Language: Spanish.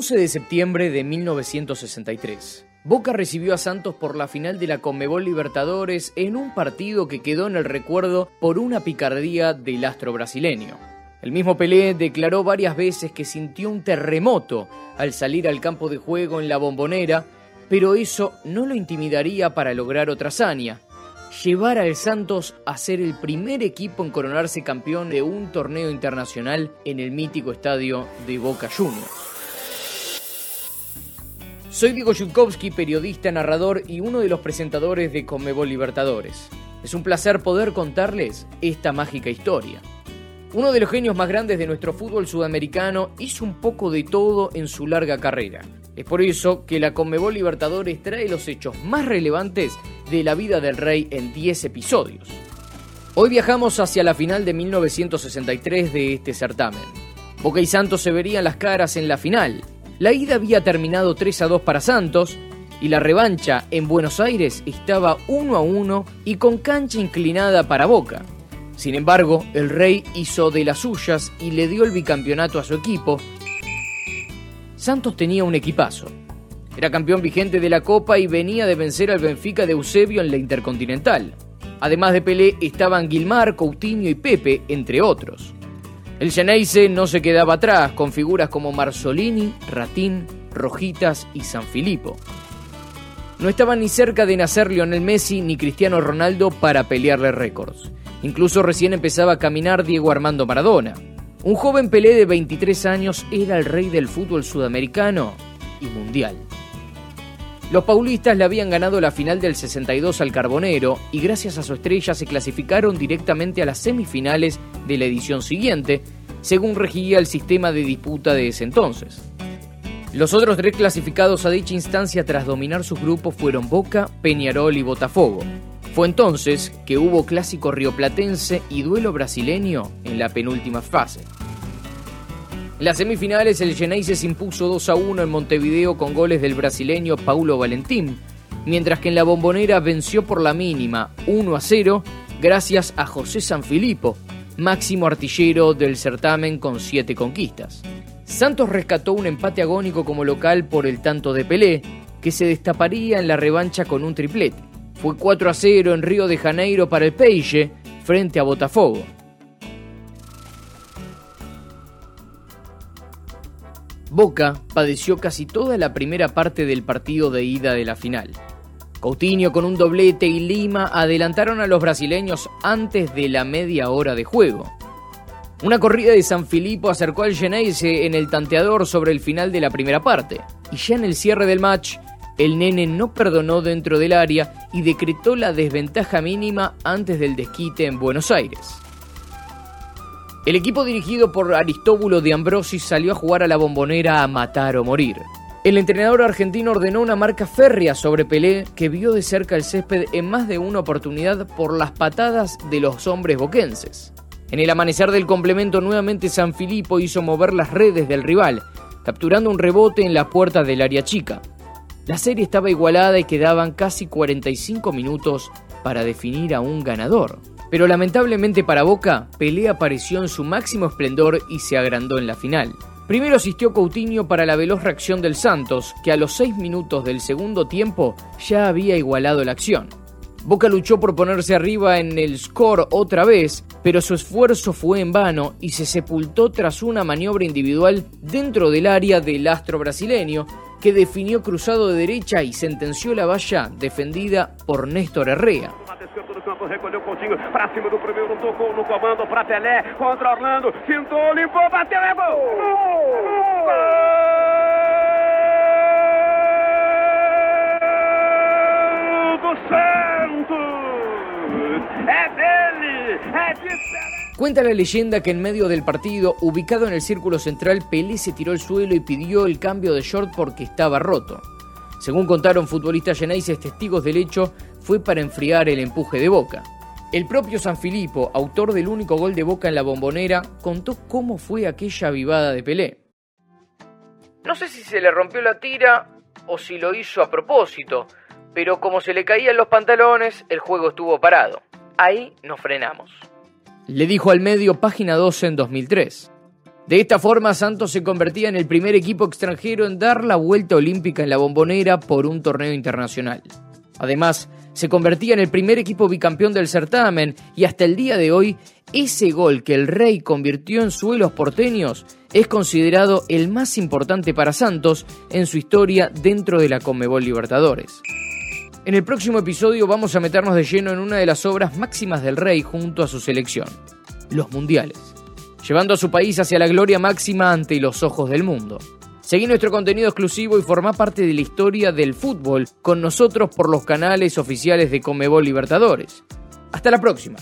11 de septiembre de 1963, Boca recibió a Santos por la final de la Conmebol Libertadores en un partido que quedó en el recuerdo por una picardía del astro brasileño. El mismo Pelé declaró varias veces que sintió un terremoto al salir al campo de juego en la bombonera, pero eso no lo intimidaría para lograr otra hazaña, llevar al Santos a ser el primer equipo en coronarse campeón de un torneo internacional en el mítico estadio de Boca Juniors. Soy Diego Yutkowski, periodista, narrador y uno de los presentadores de Conmebol Libertadores. Es un placer poder contarles esta mágica historia. Uno de los genios más grandes de nuestro fútbol sudamericano hizo un poco de todo en su larga carrera. Es por eso que la Conmebol Libertadores trae los hechos más relevantes de la vida del rey en 10 episodios. Hoy viajamos hacia la final de 1963 de este certamen. Boca y Santos se verían las caras en la final, la ida había terminado 3 a 2 para Santos y la revancha en Buenos Aires estaba 1 a 1 y con cancha inclinada para Boca. Sin embargo, el Rey hizo de las suyas y le dio el bicampeonato a su equipo. Santos tenía un equipazo. Era campeón vigente de la Copa y venía de vencer al Benfica de Eusebio en la Intercontinental. Además de Pelé estaban Gilmar, Coutinho y Pepe, entre otros. El Geneise no se quedaba atrás, con figuras como Marzolini, Ratín, Rojitas y San Filippo. No estaban ni cerca de nacer Lionel Messi ni Cristiano Ronaldo para pelearle récords. Incluso recién empezaba a caminar Diego Armando Maradona. Un joven Pelé de 23 años era el rey del fútbol sudamericano y mundial. Los paulistas le habían ganado la final del 62 al Carbonero y gracias a su estrella se clasificaron directamente a las semifinales de la edición siguiente, según regía el sistema de disputa de ese entonces. Los otros tres clasificados a dicha instancia tras dominar sus grupos fueron Boca, Peñarol y Botafogo. Fue entonces que hubo clásico rioplatense y duelo brasileño en la penúltima fase. En las semifinales el Geneise se impuso 2 a 1 en Montevideo con goles del brasileño Paulo Valentín, mientras que en la bombonera venció por la mínima 1 a 0 gracias a José Sanfilippo, máximo artillero del certamen con 7 conquistas. Santos rescató un empate agónico como local por el tanto de Pelé, que se destaparía en la revancha con un triplete. Fue 4 a 0 en Río de Janeiro para el Peixe frente a Botafogo. Boca padeció casi toda la primera parte del partido de ida de la final. Coutinho con un doblete y Lima adelantaron a los brasileños antes de la media hora de juego. Una corrida de San Filipo acercó al Geneise en el tanteador sobre el final de la primera parte, y ya en el cierre del match, el nene no perdonó dentro del área y decretó la desventaja mínima antes del desquite en Buenos Aires. El equipo dirigido por Aristóbulo de Ambrosi salió a jugar a la bombonera a matar o morir. El entrenador argentino ordenó una marca férrea sobre Pelé que vio de cerca el césped en más de una oportunidad por las patadas de los hombres boquenses. En el amanecer del complemento nuevamente San Filipo hizo mover las redes del rival, capturando un rebote en la puerta del área chica. La serie estaba igualada y quedaban casi 45 minutos para definir a un ganador. Pero lamentablemente para Boca, Pelé apareció en su máximo esplendor y se agrandó en la final. Primero asistió Coutinho para la veloz reacción del Santos, que a los 6 minutos del segundo tiempo ya había igualado la acción. Boca luchó por ponerse arriba en el score otra vez, pero su esfuerzo fue en vano y se sepultó tras una maniobra individual dentro del área del astro brasileño, que definió cruzado de derecha y sentenció la valla defendida por Néstor Herrera. Cuenta la leyenda que en medio del partido, ubicado en el círculo central, Pelé se tiró al suelo y pidió el cambio de short porque estaba roto. Según contaron futbolistas genaises testigos del hecho, fue para enfriar el empuje de Boca. El propio San Filipo, autor del único gol de Boca en la bombonera, contó cómo fue aquella vivada de Pelé. No sé si se le rompió la tira o si lo hizo a propósito, pero como se le caían los pantalones, el juego estuvo parado. Ahí nos frenamos le dijo al medio Página 12 en 2003. De esta forma, Santos se convertía en el primer equipo extranjero en dar la vuelta olímpica en la bombonera por un torneo internacional. Además, se convertía en el primer equipo bicampeón del certamen y hasta el día de hoy, ese gol que el Rey convirtió en suelos porteños es considerado el más importante para Santos en su historia dentro de la Conmebol Libertadores. En el próximo episodio vamos a meternos de lleno en una de las obras máximas del Rey junto a su selección, los Mundiales, llevando a su país hacia la gloria máxima ante los ojos del mundo. Seguí nuestro contenido exclusivo y forma parte de la historia del fútbol con nosotros por los canales oficiales de Comebol Libertadores. Hasta la próxima.